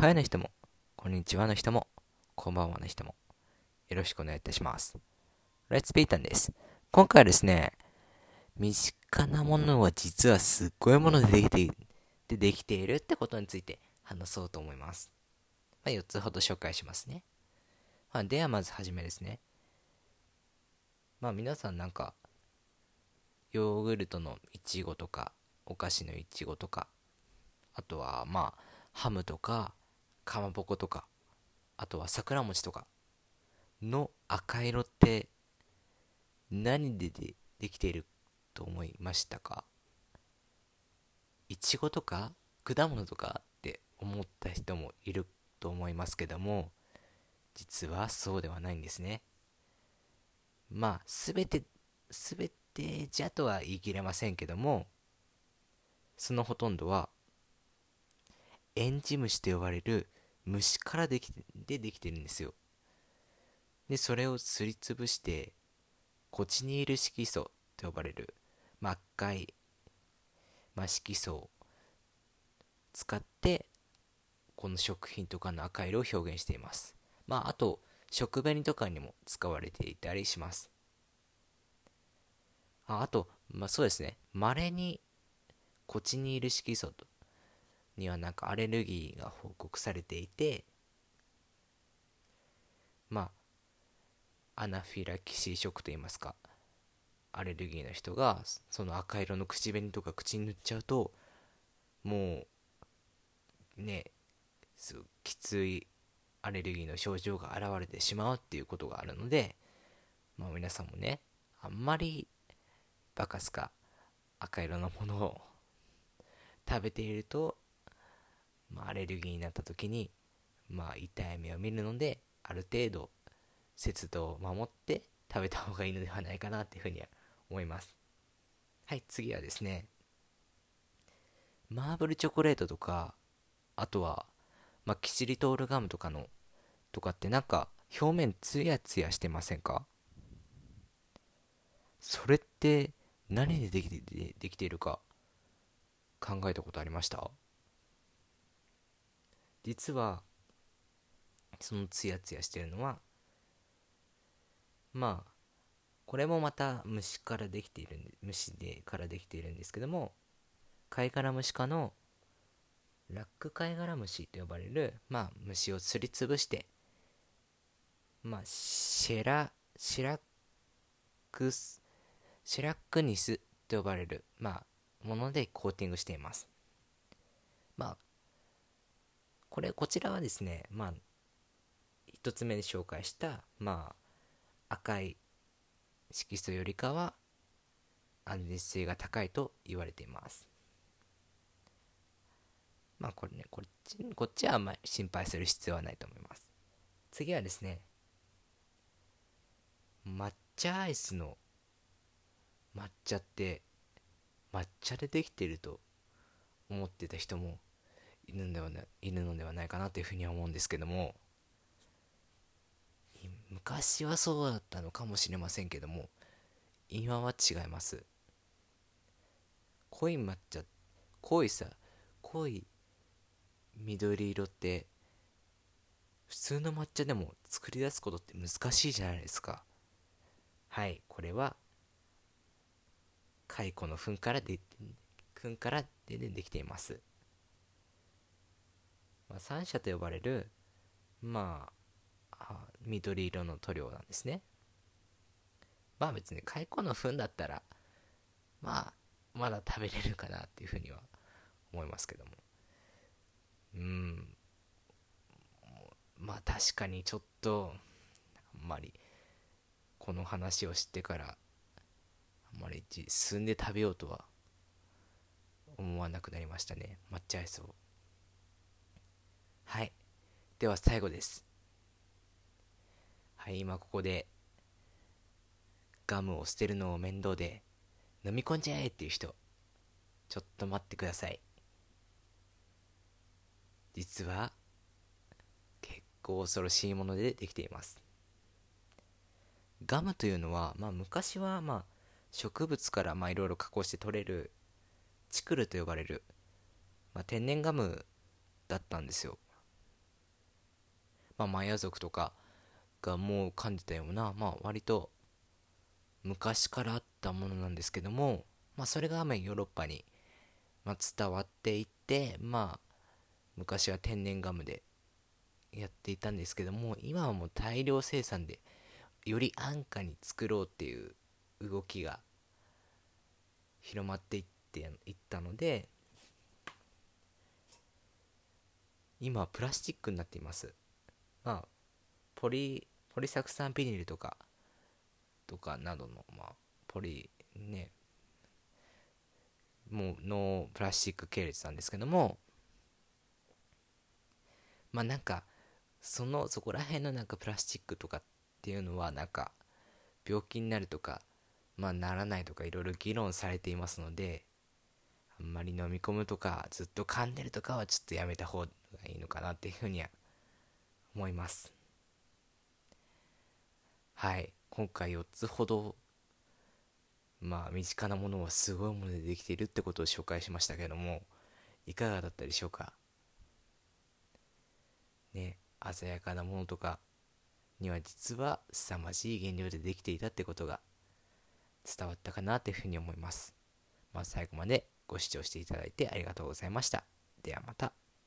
はようの人も、こんにちはの人も、こんばんはの人も、よろしくお願いいたします。レッツピータンです。今回はですね、身近なものは実はすっごいものでできてでできているってことについて話そうと思います。まあ、4つほど紹介しますね。まあ、ではまずはじめですね。まあ皆さんなんか、ヨーグルトのいちごとか、お菓子のいちごとか、あとはまあ、ハムとか、かまぼことか、あとは桜餅とかの赤色って何ででできていると思いましたか？いちごとか果物とかって思った人もいると思いますけども実はそうではないんですね。まあ全て全てじゃとは言い切れませんけどもそのほとんどはエンジ虫と呼ばれる虫からできてでできてるんですよ。でそれをすりつぶしてコチニール色素と呼ばれる真っ赤い、まあ、色素を使ってこの食品とかの赤色を表現しています。まああと食紅とかにも使われていたりします。ああと、まあ、そうですね。稀にコチニール色素とにはなんかアレルギーが報告されていてまあアナフィラキシーショックといいますかアレルギーの人がその赤色の口紅とか口に塗っちゃうともうねきついアレルギーの症状が現れてしまうっていうことがあるのでまあ皆さんもねあんまりバカすか赤色のものを食べているとまあ、アレルギーになった時に、まあ、痛い目を見るのである程度節度を守って食べた方がいいのではないかなっていうふうには思います。はい次はですねマーブルチョコレートとかあとは、まあ、キシリトールガムとかのとかってなんか表面ツヤツヤしてませんか？それって何でできてできているか考えたことありました？実はそのツヤツヤしてるのはまあこれもまた虫からできている虫でからできているんですけども貝殻虫科のラック貝殻虫と呼ばれる、まあ、虫をすりつぶしてまあシェラシラクスシェラクニスと呼ばれるまあものでコーティングしています。まあこれ、こちらはですね、まあ、一つ目で紹介した、まあ、赤い色素よりかは安全性が高いと言われています。まあこれね、こっち、こっちはあんまり心配する必要はないと思います。次はですね、抹茶アイスの抹茶って抹茶でできてると思ってた人もいるのではいるのではないかなというふうには思うんですけども昔はそうだったのかもしれませんけども今は違います。濃い抹茶濃いさ濃い緑色って普通の抹茶でも作り出すことって難しいじゃないですか。はいこれは蚕の糞からで糞からでできています。まあ、三者と呼ばれる、まあ、緑色の塗料なんですね。まあ別に蚕の糞だったら、まあ、まだ食べれるかなっていうふうには思いますけども。うん。まあ確かにちょっと、あんまり、この話を知ってから、あんまり進んで食べようとは思わなくなりましたね。抹茶アイスを。はい。では最後です。はい、今ここで、ガムを捨てるのを面倒で、飲み込んじゃえっていう人、ちょっと待ってください。実は、結構恐ろしいものでできています。ガムというのは、まあ昔は、まあ、植物からまあいろいろ加工して取れるチクルと呼ばれる、まあ、天然ガムだったんですよまあ、マヤ族とかがもう噛んでたような、まあ、割と昔からあったものなんですけども、まあ、それがヨーロッパに、まあ、伝わっていってまあ昔は天然ガムでやっていたんですけども今はもう大量生産でより安価に作ろうっていう動きが広まっていっていったので今はプラスチックになっています。まあポリポリサク酸ビニルとかとかなどのまあポリねもうノープラスチック系列なんですけどもまあなんかそのそこら辺のなんかプラスチックとかっていうのはなんか病気になるとかまあならないとかいろいろ議論されていますのであんまり飲み込むとかずっと噛んでるとかはちょっとやめた方がいいのかなっていうふうには思いますはい今回4つほどまあ身近なものはすごいものでできているってことを紹介しましたけどもいかがだったでしょうか？ね鮮やかなものとかには実は凄まじい原料でできていたってことが伝わったかなっていうふうに思います。まあ、最後までご視聴していただいてありがとうございました。ではまた。